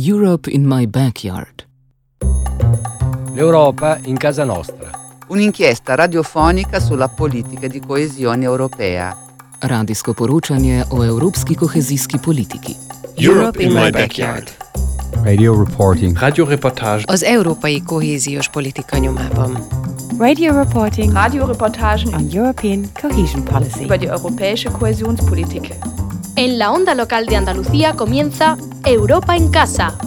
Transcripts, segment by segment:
Europe in my backyard. L'Europa in casa nostra. Un'inchiesta radiofonica sulla politica di coesione europea. Radijsko poročanje o evropski kohezijski politiki. Europe in my backyard. Radio reporting. Radioreportage. Az európai kohéziós politika nyomában. Radio reporting. Radioreportagen on European cohesion policy. über die europäische Kohäsionspolitik. En la onda local de Andalucía comienza Europa en casa.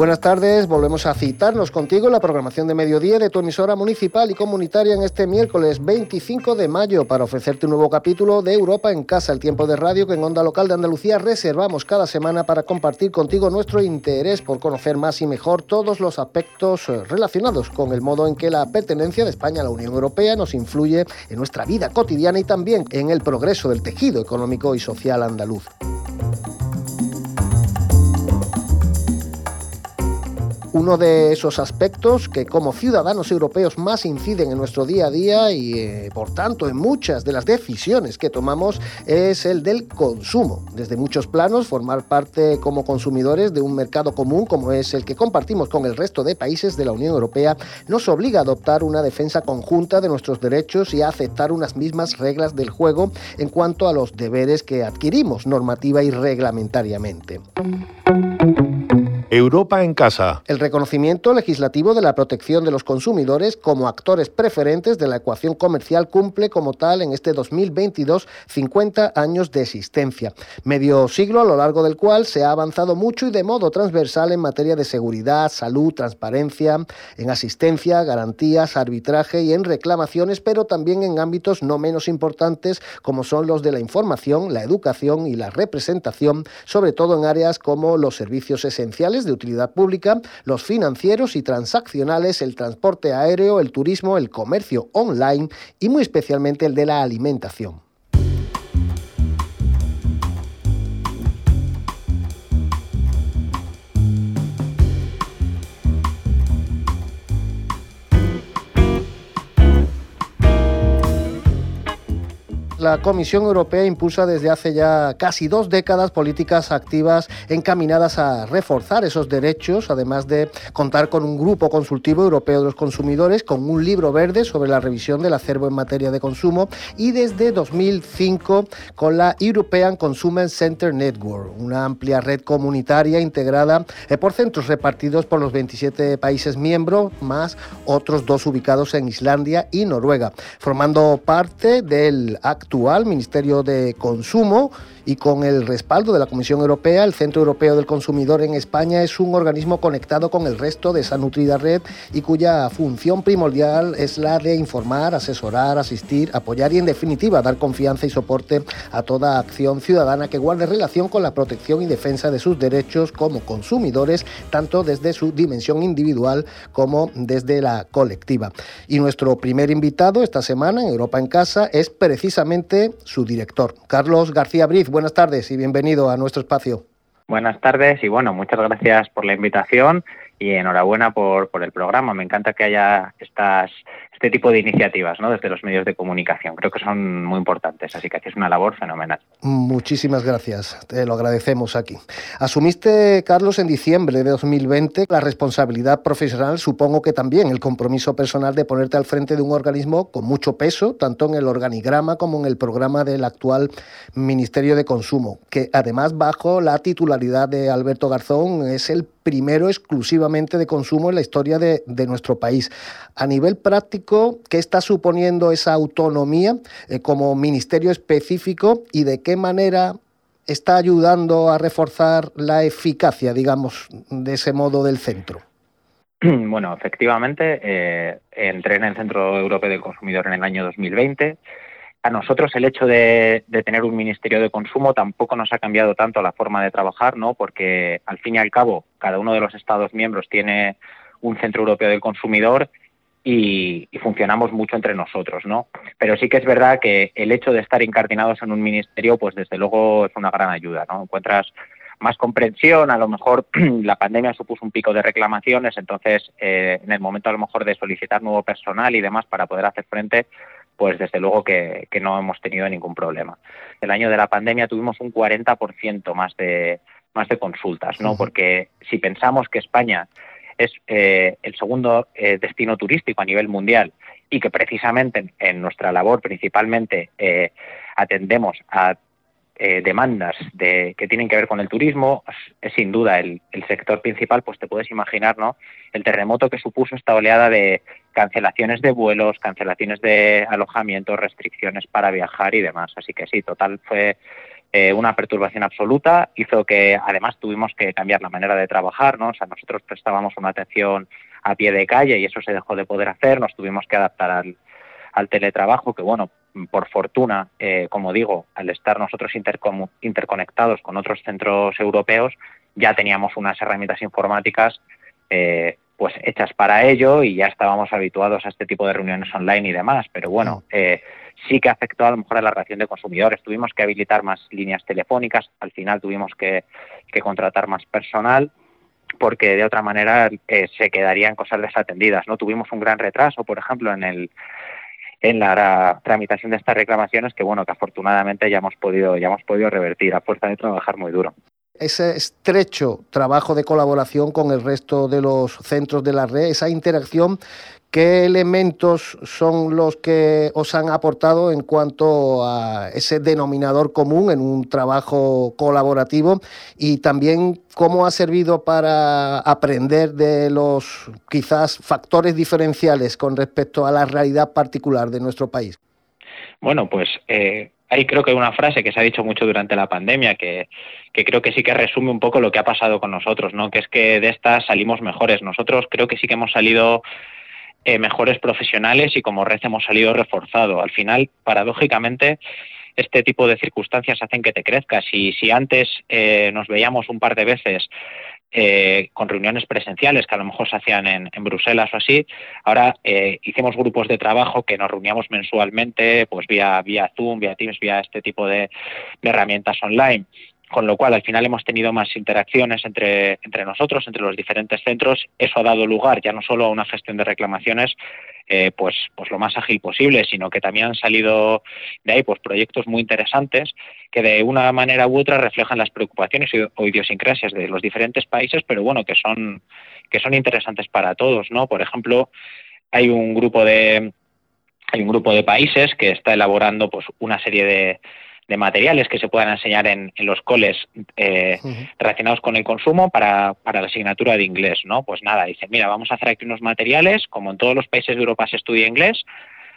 Buenas tardes, volvemos a citarnos contigo en la programación de mediodía de tu emisora municipal y comunitaria en este miércoles 25 de mayo para ofrecerte un nuevo capítulo de Europa en Casa, el tiempo de radio que en Onda Local de Andalucía reservamos cada semana para compartir contigo nuestro interés por conocer más y mejor todos los aspectos eh, relacionados con el modo en que la pertenencia de España a la Unión Europea nos influye en nuestra vida cotidiana y también en el progreso del tejido económico y social andaluz. Uno de esos aspectos que como ciudadanos europeos más inciden en nuestro día a día y eh, por tanto en muchas de las decisiones que tomamos es el del consumo. Desde muchos planos, formar parte como consumidores de un mercado común como es el que compartimos con el resto de países de la Unión Europea nos obliga a adoptar una defensa conjunta de nuestros derechos y a aceptar unas mismas reglas del juego en cuanto a los deberes que adquirimos normativa y reglamentariamente. Europa en casa. El reconocimiento legislativo de la protección de los consumidores como actores preferentes de la ecuación comercial cumple como tal en este 2022 50 años de existencia, medio siglo a lo largo del cual se ha avanzado mucho y de modo transversal en materia de seguridad, salud, transparencia, en asistencia, garantías, arbitraje y en reclamaciones, pero también en ámbitos no menos importantes como son los de la información, la educación y la representación, sobre todo en áreas como los servicios esenciales de utilidad pública, los financieros y transaccionales, el transporte aéreo, el turismo, el comercio online y muy especialmente el de la alimentación. La Comisión Europea impulsa desde hace ya casi dos décadas políticas activas encaminadas a reforzar esos derechos, además de contar con un grupo consultivo europeo de los consumidores, con un libro verde sobre la revisión del acervo en materia de consumo y desde 2005 con la European Consumer Center Network, una amplia red comunitaria integrada eh, por centros repartidos por los 27 países miembros, más otros dos ubicados en Islandia y Noruega, formando parte del acto actual Ministerio de Consumo y con el respaldo de la Comisión Europea, el Centro Europeo del Consumidor en España es un organismo conectado con el resto de esa nutrida red y cuya función primordial es la de informar, asesorar, asistir, apoyar y en definitiva dar confianza y soporte a toda acción ciudadana que guarde relación con la protección y defensa de sus derechos como consumidores, tanto desde su dimensión individual como desde la colectiva. Y nuestro primer invitado esta semana en Europa en Casa es precisamente su director, Carlos García Briz buenas tardes y bienvenido a nuestro espacio. Buenas tardes y bueno, muchas gracias por la invitación y enhorabuena por, por el programa. Me encanta que haya estas este tipo de iniciativas ¿no? desde los medios de comunicación. Creo que son muy importantes, así que es una labor fenomenal. Muchísimas gracias, te lo agradecemos aquí. Asumiste, Carlos, en diciembre de 2020 la responsabilidad profesional, supongo que también el compromiso personal de ponerte al frente de un organismo con mucho peso, tanto en el organigrama como en el programa del actual Ministerio de Consumo, que además bajo la titularidad de Alberto Garzón es el primero exclusivamente de consumo en la historia de, nuestro país. A nivel práctico, ¿qué está suponiendo esa autonomía eh, como ministerio específico y de qué manera está ayudando a reforzar la eficacia, digamos, de ese modo del centro? Bueno, efectivamente, eh, entré en el Centro Europeo del Consumidor en el año 2020. A nosotros el hecho de, tener un Ministerio de Consumo tampoco nos ha cambiado tanto la forma de trabajar, ¿no? Porque al fin y al cabo cada uno de los Estados miembros tiene un Centro Europeo del Consumidor y, funcionamos mucho entre nosotros, ¿no? Pero sí que es verdad que el hecho de estar incardinados en un ministerio, pues desde luego es una gran ayuda, ¿no? Encuentras más comprensión, a lo mejor la pandemia supuso un pico de reclamaciones, entonces eh, en el momento a lo mejor de solicitar nuevo personal y demás para poder hacer frente, pues desde luego que, no hemos tenido ningún problema. El año de la pandemia tuvimos un 40% más de, más de consultas, ¿no? Porque si pensamos que España es eh, el segundo eh, destino turístico a nivel mundial y que precisamente en, nuestra labor principalmente eh, atendemos a demandas de, que tienen que ver con el turismo, es, sin duda el, sector principal, pues te puedes imaginar ¿no? el terremoto que supuso esta oleada de cancelaciones de vuelos, cancelaciones de alojamientos, restricciones para viajar y demás. Así que sí, total fue eh, una perturbación absoluta, hizo que además tuvimos que cambiar la manera de trabajar, ¿no? O sea, nosotros prestábamos una atención a pie de calle y eso se dejó de poder hacer, nos tuvimos que adaptar al teletrabajo, que bueno, por fortuna, eh, como digo, al estar nosotros interconectados con otros centros europeos, ya teníamos unas herramientas informáticas eh, pues hechas para ello y ya estábamos habituados a este tipo de reuniones online y demás. Pero bueno, mm. eh, sí que afectó a lo mejor a la relación de consumidores. Tuvimos que habilitar más líneas telefónicas, al final tuvimos que, contratar más personal porque de otra manera eh, se quedarían cosas desatendidas. No tuvimos un gran retraso, por ejemplo, en el en la tramitación de estas reclamaciones que bueno que afortunadamente ya hemos podido ya hemos podido revertir. A fuerza de trabajar muy duro. Ese estrecho trabajo de colaboración con el resto de los centros de la red, esa interacción, ¿qué elementos son los que os han aportado en cuanto a ese denominador común en un trabajo colaborativo y también cómo ha servido para aprender de los quizás factores diferenciales con respecto a la realidad particular de nuestro país? Bueno, pues eh, ahí creo que hay una frase que se ha dicho mucho durante la pandemia que, creo que sí que resume un poco lo que ha pasado con nosotros, ¿no? Que es que de estas salimos mejores. Nosotros creo que sí que hemos salido eh, mejores profesionales y como red hemos salido reforzado. Al final, paradójicamente, este tipo de circunstancias hacen que te crezcas. Y si antes eh, nos veíamos un par de veces eh, con reuniones presenciales que a lo mejor se hacían en, Bruselas o así. Ahora hicimos grupos de trabajo que nos reuníamos mensualmente, pues vía, vía Zoom, vía Teams, vía este tipo de herramientas online con lo cual al final hemos tenido más interacciones entre, entre nosotros, entre los diferentes centros. Eso ha dado lugar ya no solo a una gestión de reclamaciones, eh, pues, pues lo más ágil posible, sino que también han salido de ahí pues proyectos muy interesantes que de una manera u otra reflejan las preocupaciones o idiosincrasias de los diferentes países, pero bueno, que son, que son interesantes para todos, ¿no? Por ejemplo, hay un grupo de hay un grupo de países que está elaborando pues una serie de, de materiales que se puedan enseñar en, los coles eh, relacionados con el consumo para, para, la asignatura de inglés, ¿no? Pues nada, dice, mira, vamos a hacer aquí unos materiales, como en todos los países de Europa se estudia inglés,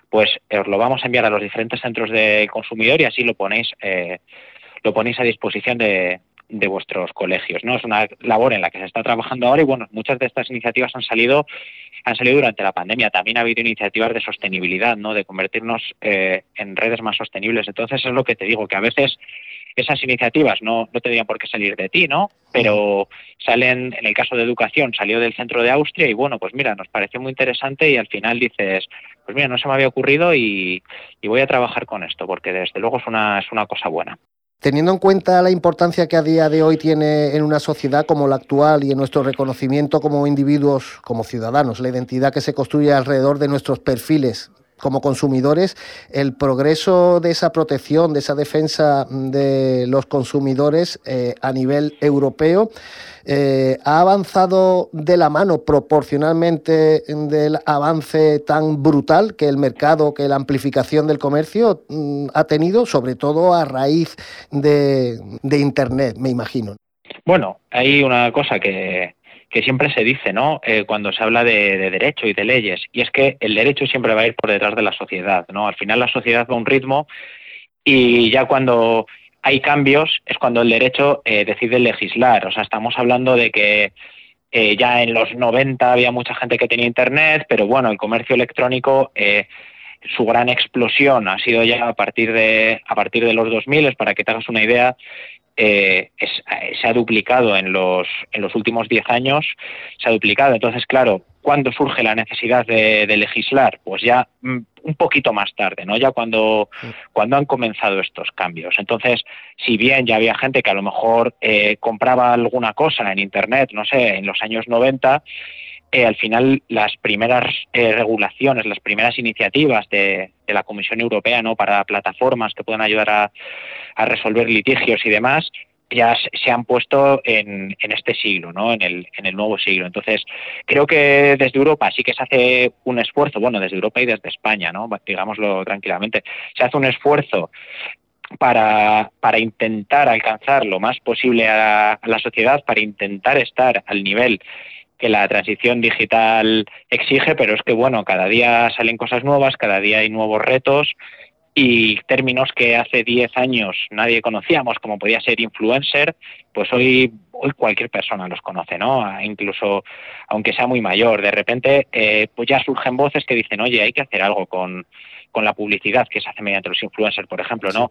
pues os lo vamos a enviar a los diferentes centros de consumidor y así lo ponéis, eh, lo ponéis a disposición de, de vuestros colegios. ¿no? Es una labor en la que se está trabajando ahora y bueno, muchas de estas iniciativas han salido, han salido durante la pandemia. También ha habido iniciativas de sostenibilidad, ¿no? de convertirnos eh, en redes más sostenibles. Entonces es lo que te digo, que a veces esas iniciativas no, no tendrían por qué salir de ti, ¿no? Pero salen, en el caso de educación, salió del centro de Austria y bueno, pues mira, nos pareció muy interesante y al final dices, pues mira, no se me había ocurrido y, y voy a trabajar con esto, porque desde luego es una, es una cosa buena. Teniendo en cuenta la importancia que a día de hoy tiene en una sociedad como la actual y en nuestro reconocimiento como individuos, como ciudadanos, la identidad que se construye alrededor de nuestros perfiles como consumidores, el progreso de esa protección, de esa defensa de los consumidores eh, a nivel europeo, eh, ha avanzado de la mano proporcionalmente del avance tan brutal que el mercado, que la amplificación del comercio mm, ha tenido, sobre todo a raíz de, Internet, me imagino. Bueno, hay una cosa que, que siempre se dice, ¿no? Eh, cuando se habla de, derecho y de leyes, y es que el derecho siempre va a ir por detrás de la sociedad, ¿no? Al final la sociedad va a un ritmo y ya cuando hay cambios es cuando el derecho eh, decide legislar. O sea, estamos hablando de que eh, ya en los 90 había mucha gente que tenía internet, pero bueno, el comercio electrónico su gran explosión ha sido ya a partir de a partir de los 2000, para que te hagas una idea, eh, eh, se ha duplicado en los, en los últimos 10 años, se ha duplicado. Entonces, claro, ¿cuándo surge la necesidad de, legislar? Pues ya mm, un poquito más tarde, ¿no? Ya cuando, cuando han comenzado estos cambios. Entonces, si bien ya había gente que a lo mejor eh, compraba alguna cosa en Internet, no sé, en los años 90, al final las primeras regulaciones, las primeras iniciativas de, de la Comisión Europea, ¿no? Para plataformas que puedan ayudar a, resolver litigios y demás, ya se han puesto en, en, este siglo, ¿no? En el, nuevo siglo. Entonces, creo que desde Europa sí que se hace un esfuerzo, bueno, desde Europa y desde España, ¿no? Digámoslo tranquilamente, se hace un esfuerzo para, intentar alcanzar lo más posible a la sociedad, para intentar estar al nivel que la transición digital exige, pero es que, bueno, cada día salen cosas nuevas, cada día hay nuevos retos y términos que hace 10 años nadie conocíamos, como podía ser influencer, pues hoy, hoy cualquier persona los conoce, ¿no? Incluso aunque sea muy mayor. De repente, eh, pues ya surgen voces que dicen, oye, hay que hacer algo con, con la publicidad que se hace mediante los influencers, por ejemplo, ¿no?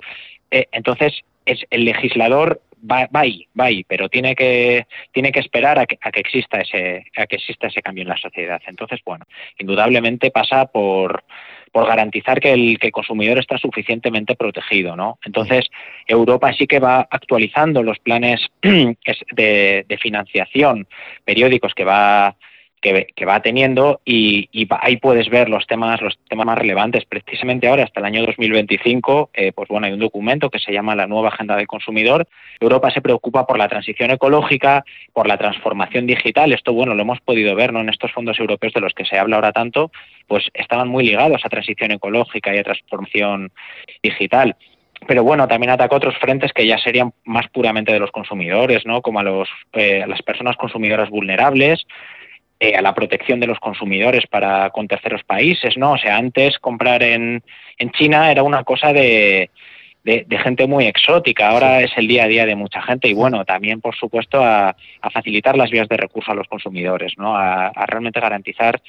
Eh, entonces, es el legislador va, va ahí, va ahí, pero tiene que, tiene que esperar a que, a que exista ese, a que exista ese cambio en la sociedad. Entonces, bueno, indudablemente pasa por por garantizar que el, que el consumidor está suficientemente protegido, ¿no? Entonces, Europa sí que va actualizando los planes de, de financiación periódicos que va que, que, va teniendo y, ahí puedes ver los temas los temas más relevantes. Precisamente ahora hasta el año 2025 eh, pues bueno hay un documento que se llama la nueva agenda del consumidor. Europa se preocupa por la transición ecológica por la transformación digital. Esto bueno lo hemos podido ver no en estos fondos europeos de los que se habla ahora tanto pues estaban muy ligados a transición ecológica y a transformación digital. Pero bueno, también ataca otros frentes que ya serían más puramente de los consumidores, ¿no? Como a los eh, a las personas consumidoras vulnerables, eh, a la protección de los consumidores para con terceros países, ¿no? O sea, antes comprar en, en China era una cosa de, de, de, gente muy exótica, ahora sí. es el día a día de mucha gente y bueno, también por supuesto a, a facilitar las vías de recurso a los consumidores, ¿no? A, a realmente garantizar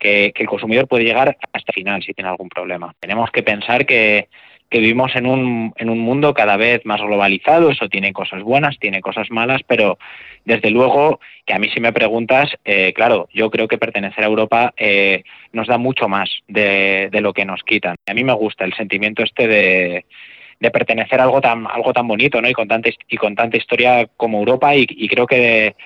que, que, el consumidor puede llegar hasta el final si tiene algún problema. Tenemos que pensar que, que vivimos en un, en un mundo cada vez más globalizado, eso tiene cosas buenas, tiene cosas malas, pero desde luego que a mí si me preguntas, eh, claro, yo creo que pertenecer a Europa eh, nos da mucho más de, de, lo que nos quitan. A mí me gusta el sentimiento este de, de pertenecer a algo tan, algo tan bonito ¿no? y, con tanta, y con tanta historia como Europa y, y creo que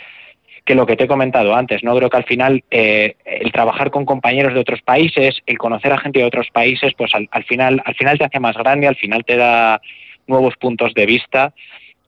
que lo que te he comentado antes, ¿no? Creo que al final eh, el trabajar con compañeros de otros países, el conocer a gente de otros países, pues al, al, final, al final te hace más grande, al final te da nuevos puntos de vista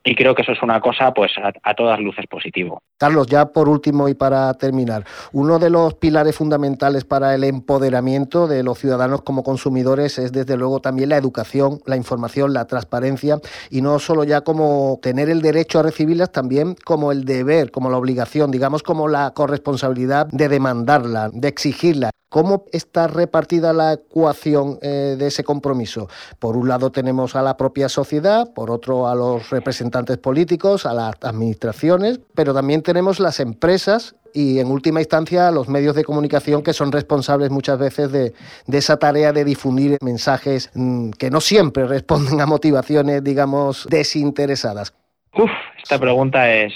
y creo que eso es una cosa pues a, todas luces positivo. Carlos, ya por último y para terminar, uno de los pilares fundamentales para el empoderamiento de los ciudadanos como consumidores es desde luego también la educación, la información, la transparencia y no solo ya como tener el derecho a recibirlas, también como el deber, como la obligación, digamos como la corresponsabilidad de demandarla, de exigirla. ¿Cómo está repartida la ecuación eh, de ese compromiso? Por un lado tenemos a la propia sociedad, por otro a los representantes políticos, a las administraciones, pero también tenemos las empresas y en última instancia los medios de comunicación que son responsables muchas veces de, esa tarea de difundir mensajes mmm, que no siempre responden a motivaciones, digamos, desinteresadas. Uf, esta pregunta es,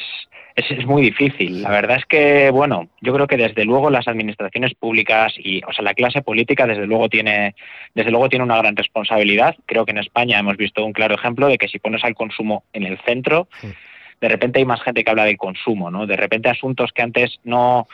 es, es, muy difícil. La verdad es que, bueno, yo creo que desde luego las administraciones públicas y, o sea, la clase política desde luego tiene, desde luego tiene una gran responsabilidad. Creo que en España hemos visto un claro ejemplo de que si pones al consumo en el centro, sí. de repente hay más gente que habla del consumo, ¿no? De repente asuntos que antes no,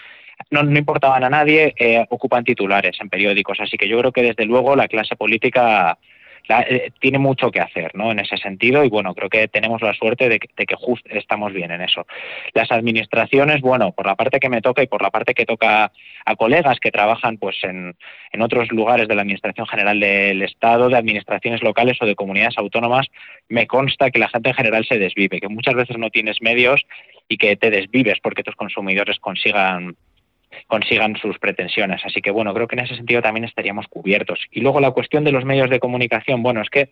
no, no importaban a nadie eh, ocupan titulares en periódicos. Así que yo creo que desde luego la clase política la, eh, tiene mucho que hacer ¿no? en ese sentido y bueno, creo que tenemos la suerte de que, de que just estamos bien en eso. Las administraciones, bueno, por la parte que me toca y por la parte que toca a colegas que trabajan pues en, en otros lugares de la Administración General del Estado, de administraciones locales o de comunidades autónomas, me consta que la gente en general se desvive, que muchas veces no tienes medios y que te desvives porque tus consumidores consigan consigan sus pretensiones. Así que bueno, creo que en ese sentido también estaríamos cubiertos. Y luego la cuestión de los medios de comunicación, bueno, es que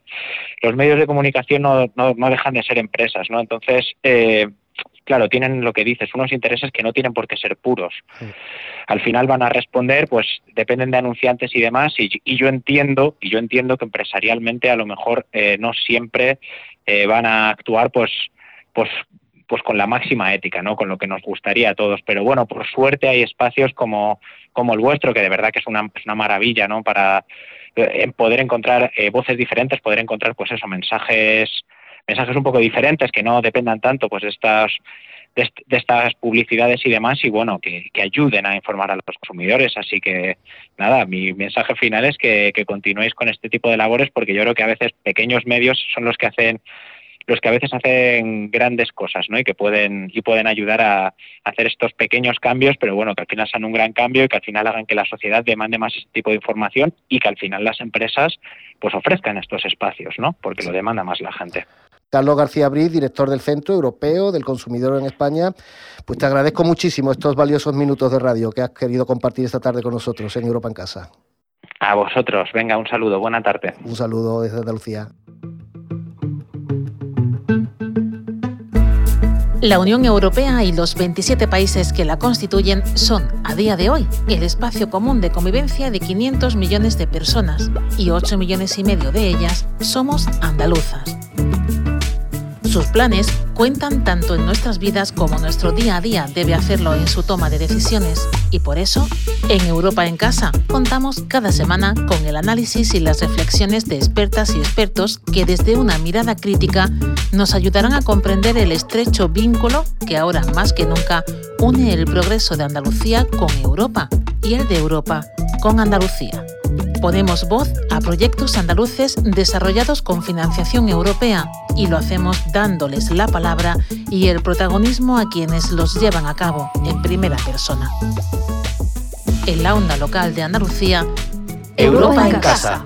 los medios de comunicación no, no, no dejan de ser empresas, ¿no? Entonces, eh, claro, tienen lo que dices, unos intereses que no tienen por qué ser puros. Sí. Al final van a responder, pues dependen de anunciantes y demás, y, y yo entiendo, y yo entiendo que empresarialmente a lo mejor eh, no siempre eh, van a actuar pues pues pues con la máxima ética, ¿no? Con lo que nos gustaría a todos. Pero bueno, por suerte hay espacios como, como el vuestro, que de verdad que es una, es una maravilla, ¿no? Para eh, poder encontrar eh, voces diferentes, poder encontrar, pues eso, mensajes, mensajes un poco diferentes que no dependan tanto, pues, de estas de, estas publicidades y demás y bueno, que, ayuden a informar a los consumidores. Así que nada, mi mensaje final es que, que continuéis con este tipo de labores porque yo creo que a veces pequeños medios son los que hacen los que a veces hacen grandes cosas ¿no? y que pueden y pueden ayudar a, hacer estos pequeños cambios pero bueno que al final sean un gran cambio y que al final hagan que la sociedad demande más este tipo de información y que al final las empresas pues ofrezcan estos espacios no porque lo demanda más la gente Carlos García Briz, director del Centro Europeo del Consumidor en España. Pues te agradezco muchísimo estos valiosos minutos de radio que has querido compartir esta tarde con nosotros en Europa en Casa. A vosotros, venga, un saludo, buena tarde. Un saludo desde Andalucía. La Unión Europea y los 27 países que la constituyen son, a día de hoy, el espacio común de convivencia de 500 millones de personas y 8 millones y medio de ellas somos andaluzas. Sus planes cuentan tanto en nuestras vidas como nuestro día a día debe hacerlo en su toma de decisiones y por eso, en Europa en Casa, contamos cada semana con el análisis y las reflexiones de expertas y expertos que desde una mirada crítica nos ayudarán a comprender el estrecho vínculo que ahora más que nunca une el progreso de Andalucía con Europa y el de Europa con Andalucía. Ponemos voz a proyectos andaluces desarrollados con financiación europea y lo hacemos dándoles la palabra y el protagonismo a quienes los llevan a cabo en primera persona. En la onda local de Andalucía, Europa, en casa.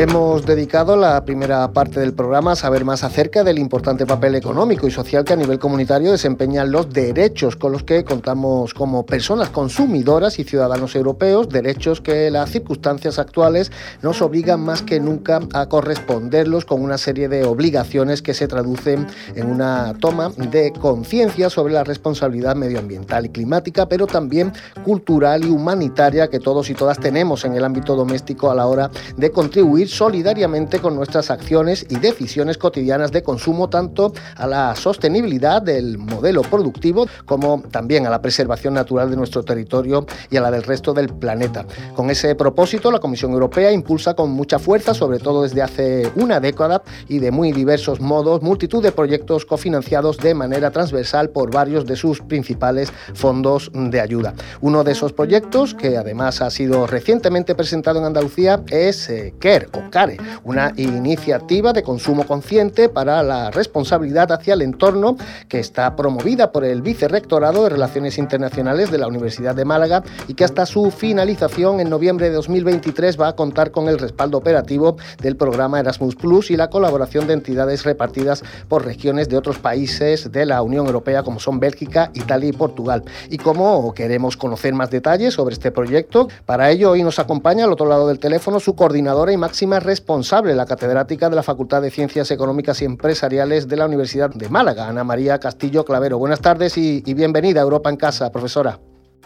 Hemos dedicado la primera parte del programa a saber más acerca del importante papel económico y social que a nivel comunitario desempeñan los derechos con los que contamos como personas consumidoras y ciudadanos europeos, derechos que las circunstancias actuales nos obligan más que nunca a corresponderlos con una serie de obligaciones que se traducen en una toma de conciencia sobre la responsabilidad medioambiental y climática, pero también cultural y humanitaria que todos y todas tenemos en el ámbito doméstico a la hora de contribuir solidariamente con nuestras acciones y decisiones cotidianas de consumo, tanto a la sostenibilidad del modelo productivo como también a la preservación natural de nuestro territorio y a la del resto del planeta. Con ese propósito, la Comisión Europea impulsa con mucha fuerza, sobre todo desde hace una década y de muy diversos modos, multitud de proyectos cofinanciados de manera transversal por varios de sus principales fondos de ayuda. Uno de esos proyectos, que además ha sido recientemente presentado en Andalucía, es eh, CARE CARE, una iniciativa de consumo consciente para la responsabilidad hacia el entorno que está promovida por el Vicerrectorado de Relaciones Internacionales de la Universidad de Málaga y que hasta su finalización en noviembre de 2023 va a contar con el respaldo operativo del programa Erasmus Plus y la colaboración de entidades repartidas por regiones de otros países de la Unión Europea como son Bélgica, Italia y Portugal. Y como queremos conocer más detalles sobre este proyecto, para ello hoy nos acompaña al otro lado del teléfono su coordinadora y máxima responsable, la catedrática de la Facultad de Ciencias Económicas y Empresariales de la Universidad de Málaga, Ana María Castillo Clavero. Buenas tardes y, bienvenida a Europa en Casa, profesora.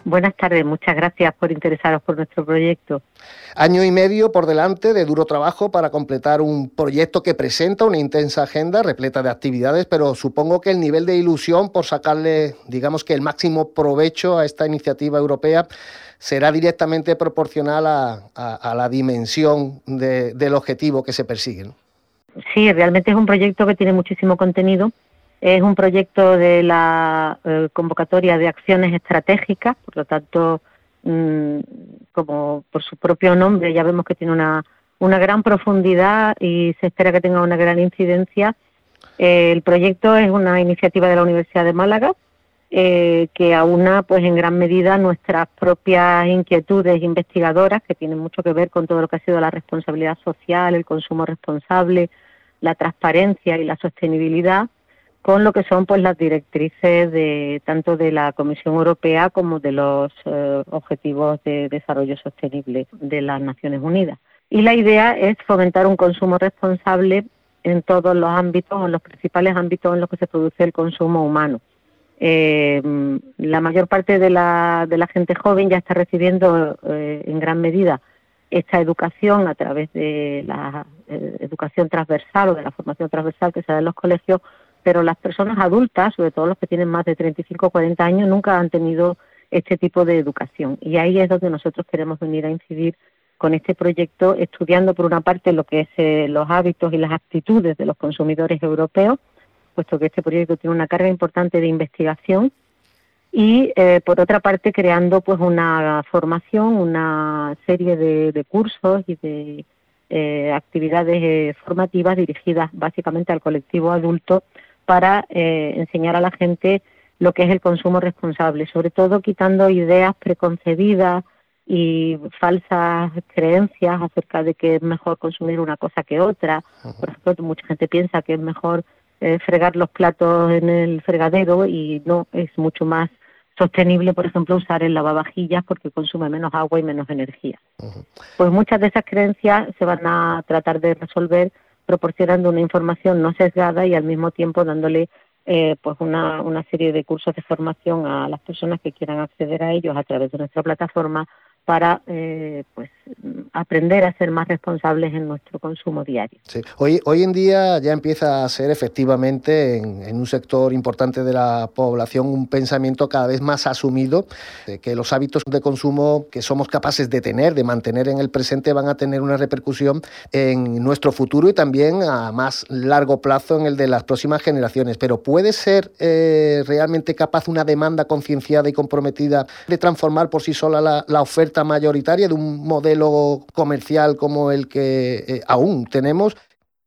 Buenas tardes, muchas gracias por interesaros por nuestro proyecto. Año y medio por delante de duro trabajo para completar un proyecto que presenta una intensa agenda repleta de actividades, pero supongo que el nivel de ilusión por sacarle, digamos que el máximo provecho a esta iniciativa europea será directamente proporcional a, la dimensión del objetivo que se persigue. Sí, realmente es un proyecto que tiene muchísimo contenido. Es un proyecto de la eh, convocatoria de acciones estratégicas, por lo tanto, mm, como por su propio nombre, ya vemos que tiene una, gran profundidad y se espera que tenga una gran incidencia. El proyecto es una iniciativa de la Universidad de Málaga eh, que aúna pues en gran medida nuestras propias inquietudes investigadoras que tienen mucho que ver con todo lo que ha sido la responsabilidad social, el consumo responsable, la transparencia y la sostenibilidad con lo que son pues las directrices de tanto de la Comisión Europea como de los eh, objetivos de desarrollo sostenible de las Naciones Unidas. Y la idea es fomentar un consumo responsable en todos los ámbitos, en los principales ámbitos en los que se produce el consumo humano eh, la mayor parte de la, de la gente joven ya está recibiendo eh, en gran medida esta educación a través de la eh, educación transversal o de la formación transversal que se da en los colegios, pero las personas adultas, sobre todo los que tienen más de 35 o 40 años, nunca han tenido este tipo de educación. Y ahí es donde nosotros queremos venir a incidir con este proyecto estudiando por una parte lo que es eh, los hábitos y las actitudes de los consumidores europeos, puesto que este proyecto tiene una carga importante de investigación y eh, por otra parte creando pues una formación, una serie de, cursos y de eh, actividades eh, formativas dirigidas básicamente al colectivo adulto para enseñar a la gente lo que es el consumo responsable, sobre todo quitando ideas preconcebidas y falsas creencias acerca de que es mejor consumir una cosa que otra. Por ejemplo, mucha gente piensa que es mejor fregar los platos en el fregadero y no, es mucho más sostenible, por ejemplo, usar el lavavajillas porque consume menos agua y menos energía. Pues muchas de esas creencias se van a tratar de resolver proporcionando una información no sesgada y al mismo tiempo dándole eh, pues una, una serie de cursos de formación a las personas que quieran acceder a ellos a través de nuestra plataforma para eh, pues aprender a ser más responsables en nuestro consumo diario. Sí. Hoy, hoy en día ya empieza a ser efectivamente en, un sector importante de la población un pensamiento cada vez más asumido de que los hábitos de consumo que somos capaces de tener, de mantener en el presente, van a tener una repercusión en nuestro futuro y también a más largo plazo en el de las próximas generaciones. Pero ¿puede ser eh, realmente capaz una demanda concienciada y comprometida de transformar por sí sola la, la oferta mayoritaria de un modelo comercial como el que eh, aún tenemos.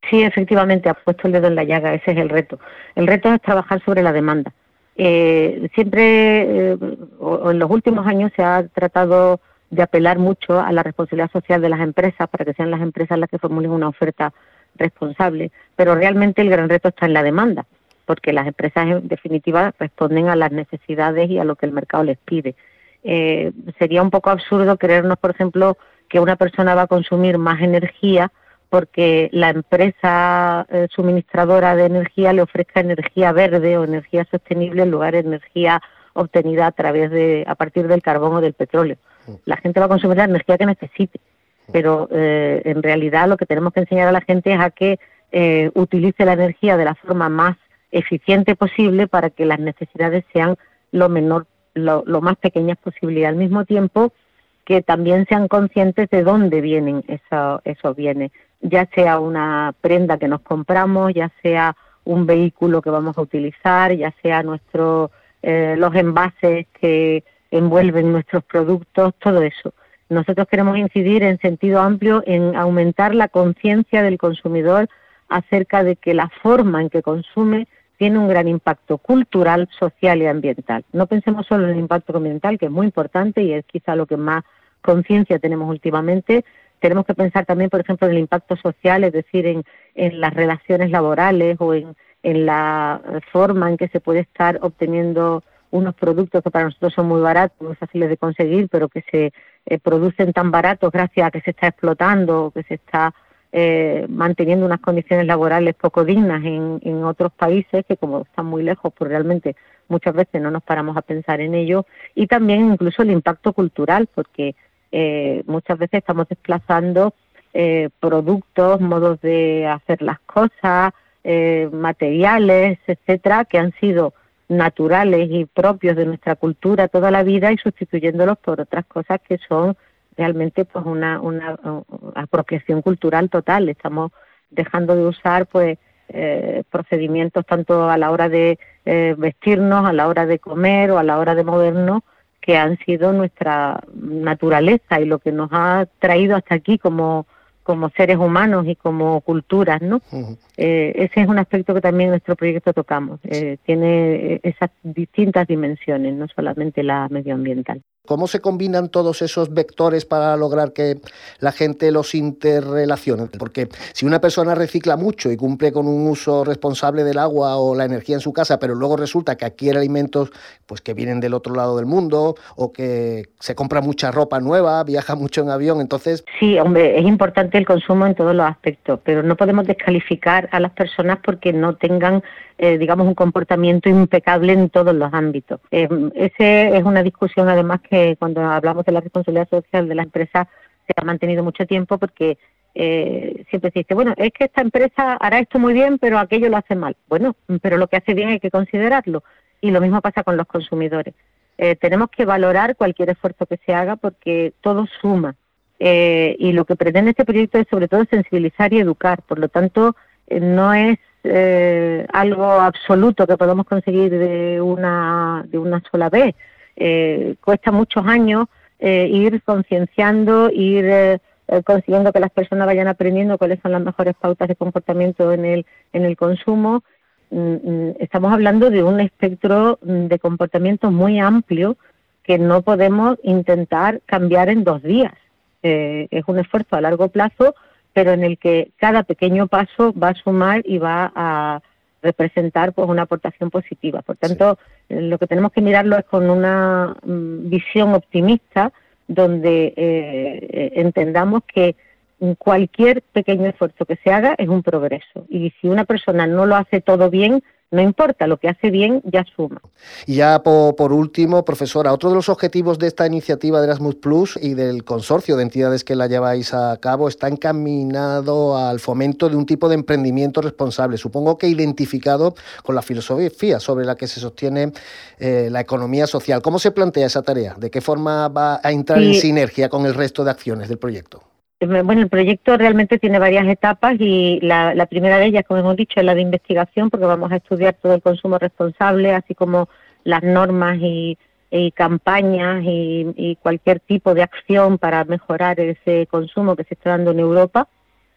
Sí, efectivamente, ha puesto el dedo en la llaga, ese es el reto. El reto es trabajar sobre la demanda. Eh, siempre, eh, o, en los últimos años, se ha tratado de apelar mucho a la responsabilidad social de las empresas para que sean las empresas las que formulen una oferta responsable, pero realmente el gran reto está en la demanda, porque las empresas en definitiva responden a las necesidades y a lo que el mercado les pide. Eh, sería un poco absurdo creernos, por ejemplo, que una persona va a consumir más energía porque la empresa eh, suministradora de energía le ofrezca energía verde o energía sostenible en lugar de energía obtenida a través de a partir del carbón o del petróleo. La gente va a consumir la energía que necesite, pero eh, en realidad lo que tenemos que enseñar a la gente es a que utilice la energía de la forma más eficiente posible para que las necesidades sean lo menor lo, más pequeñas posible y al mismo tiempo que también sean conscientes de dónde vienen eso, esos bienes, ya sea una prenda que nos compramos, ya sea un vehículo que vamos a utilizar, ya sea nuestro, eh, los envases que envuelven nuestros productos, todo eso. Nosotros queremos incidir en sentido amplio en aumentar la conciencia del consumidor acerca de que la forma en que consume tiene un gran impacto cultural, social y ambiental. No pensemos solo en el impacto ambiental, que es muy importante y es quizá lo que más conciencia tenemos últimamente. Tenemos que pensar también, por ejemplo, en el impacto social, es decir, en, en las relaciones laborales o en, la forma en que se puede estar obteniendo unos productos que para nosotros son muy baratos, muy fáciles de conseguir, pero que se eh, producen tan baratos gracias a que se está explotando o que se está eh, manteniendo unas condiciones laborales poco dignas en, en otros países que como están muy lejos, pues realmente muchas veces no nos paramos a pensar en ello. Y también incluso el impacto cultural, porque eh, muchas veces estamos desplazando eh, productos, modos de hacer las cosas, eh, materiales, etcétera, que han sido naturales y propios de nuestra cultura toda la vida y sustituyéndolos por otras cosas que son realmente pues una, una, apropiación cultural total. Estamos dejando de usar pues eh, procedimientos tanto a la hora de eh, vestirnos, a la hora de comer o a la hora de movernos que han sido nuestra naturaleza y lo que nos ha traído hasta aquí como como seres humanos y como culturas, ¿no? eh, ese es un aspecto que también en nuestro proyecto tocamos. Eh, tiene esas distintas dimensiones, no solamente la medioambiental. ¿Cómo se combinan todos esos vectores para lograr que la gente los interrelacione? Porque si una persona recicla mucho y cumple con un uso responsable del agua o la energía en su casa, pero luego resulta que adquiere alimentos pues, que vienen del otro lado del mundo o que se compra mucha ropa nueva, viaja mucho en avión, entonces... Sí, hombre, es importante el consumo en todos los aspectos, pero no podemos descalificar a las personas porque no tengan eh, digamos, un comportamiento impecable en todos los ámbitos. Eh, esa es una discusión, además, que cuando hablamos de la responsabilidad social de la empresa se ha mantenido mucho tiempo porque eh, siempre se dice, bueno, es que esta empresa hará esto muy bien, pero aquello lo hace mal. Bueno, pero lo que hace bien hay que considerarlo. Y lo mismo pasa con los consumidores. tenemos que valorar cualquier esfuerzo que se haga porque todo suma Eh, y lo que pretende este proyecto es sobre todo sensibilizar y educar. Por lo tanto, eh, no es eh, algo absoluto que podamos conseguir de una, de una sola vez. Cuesta muchos años ir concienciando, ir consiguiendo que las personas vayan aprendiendo cuáles son las mejores pautas de comportamiento en el, en el consumo. Mm, mm, estamos hablando de un espectro de comportamiento muy amplio que no podemos intentar cambiar en dos días. Eh, es un esfuerzo a largo plazo, pero en el que cada pequeño paso va a sumar y va a representar pues una aportación positiva. Por tanto, lo que tenemos que mirarlo es con una mm, visión optimista, donde eh, entendamos que cualquier pequeño esfuerzo que se haga es un progreso. Y si una persona no lo hace todo bien, no importa, lo que hace bien ya suma. Y ya por, último, profesora, otro de los objetivos de esta iniciativa de Erasmus Plus y del consorcio de entidades que la lleváis a cabo está encaminado al fomento de un tipo de emprendimiento responsable, supongo que identificado con la filosofía sobre la que se sostiene eh, la economía social. ¿Cómo se plantea esa tarea? ¿De qué forma va a entrar en sinergia con el resto de acciones del proyecto? Bueno, el proyecto realmente tiene varias etapas y la, primera de ellas, como hemos dicho, es la de investigación, porque vamos a estudiar todo el consumo responsable, así como las normas y, campañas y, cualquier tipo de acción para mejorar ese consumo que se está dando en Europa.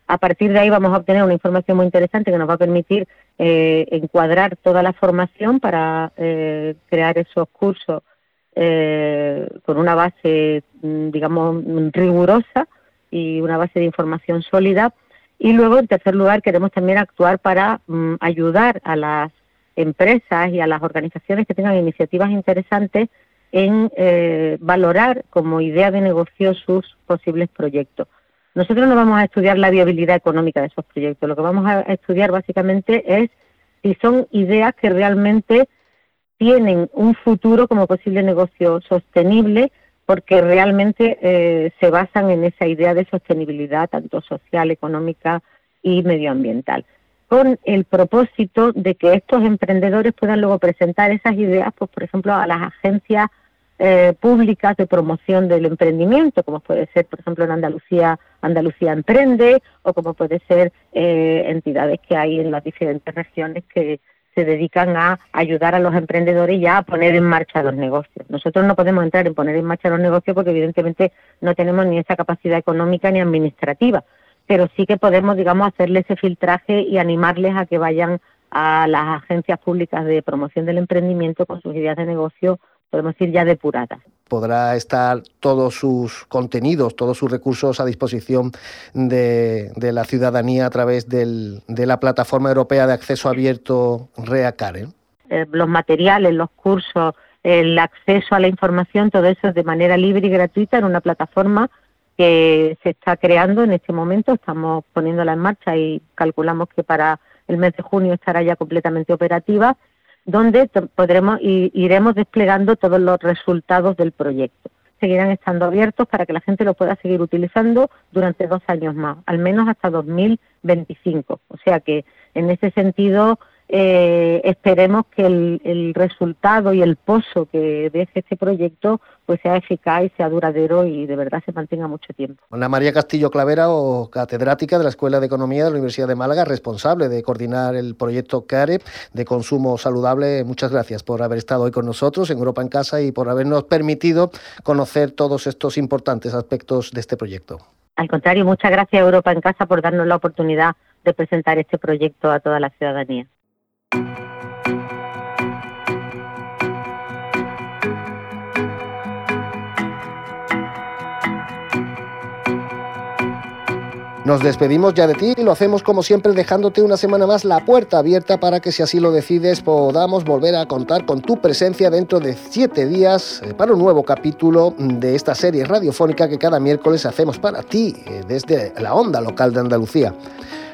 A partir de ahí vamos a obtener una información muy interesante que nos va a permitir eh, encuadrar toda la formación para eh, crear esos cursos eh, con una base, mm, digamos, rigurosa y una base de información sólida. Y luego, en tercer lugar, queremos también actuar para mm, ayudar a las empresas y a las organizaciones que tengan iniciativas interesantes en eh, valorar como idea de negocio sus posibles proyectos. Nosotros no vamos a estudiar la viabilidad económica de esos proyectos, lo que vamos a estudiar básicamente es si son ideas que realmente tienen un futuro como posible negocio sostenible porque realmente eh, se basan en esa idea de sostenibilidad, tanto social, económica y medioambiental, con el propósito de que estos emprendedores puedan luego presentar esas ideas, pues por ejemplo, a las agencias eh, públicas de promoción del emprendimiento, como puede ser, por ejemplo, en Andalucía, Andalucía Emprende, o como puede ser eh, entidades que hay en las diferentes regiones que se dedican a ayudar a los emprendedores ya a poner en marcha los negocios. Nosotros no podemos entrar en poner en marcha los negocios porque evidentemente no tenemos ni esa capacidad económica ni administrativa, pero sí que podemos, digamos, hacerle ese filtraje y animarles a que vayan a las agencias públicas de promoción del emprendimiento con sus ideas de negocio podemos decir ya depuradas. Podrá estar todos sus contenidos, todos sus recursos a disposición de, la ciudadanía a través de la plataforma europea de acceso abierto REACARE. Eh, los materiales, los cursos, el acceso a la información, todo eso es de manera libre y gratuita en una plataforma que se está creando en este momento. Estamos poniéndola en marcha y calculamos que para el mes de junio estará ya completamente operativa donde podremos iremos desplegando todos los resultados del proyecto. Seguirán estando abiertos para que la gente lo pueda seguir utilizando durante dos años más, al menos hasta 2025. O sea que en ese sentido eh, esperemos que el, resultado y el pozo que deje este proyecto pues sea eficaz y sea duradero y de verdad se mantenga mucho tiempo. Ana María Castillo Clavera, o catedrática de la Escuela de Economía de la Universidad de Málaga, responsable de coordinar el proyecto CARE de consumo saludable. Muchas gracias por haber estado hoy con nosotros en Europa en Casa y por habernos permitido conocer todos estos importantes aspectos de este proyecto. Al contrario, muchas gracias a Europa en Casa por darnos la oportunidad de presentar este proyecto a toda la ciudadanía. Nos despedimos ya de ti y lo hacemos como siempre dejándote una semana más la puerta abierta para que si así lo decides podamos volver a contar con tu presencia dentro de siete días eh, para un nuevo capítulo de esta serie radiofónica que cada miércoles hacemos para ti eh, desde la onda local de Andalucía.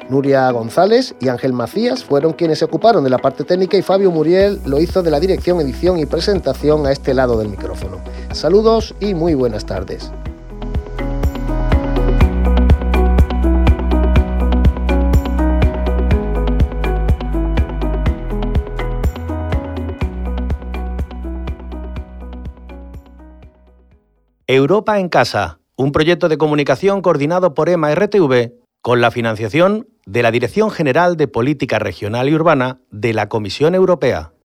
Nuria González y Ángel Macías fueron quienes se ocuparon de la parte técnica y Fabio Muriel lo hizo de la dirección, edición y presentación a este lado del micrófono. Saludos y muy buenas tardes. Europa en casa un proyecto de comunicación coordinado por EMA RTV con la financiación de la Dirección General de Política Regional y Urbana de la Comisión Europea.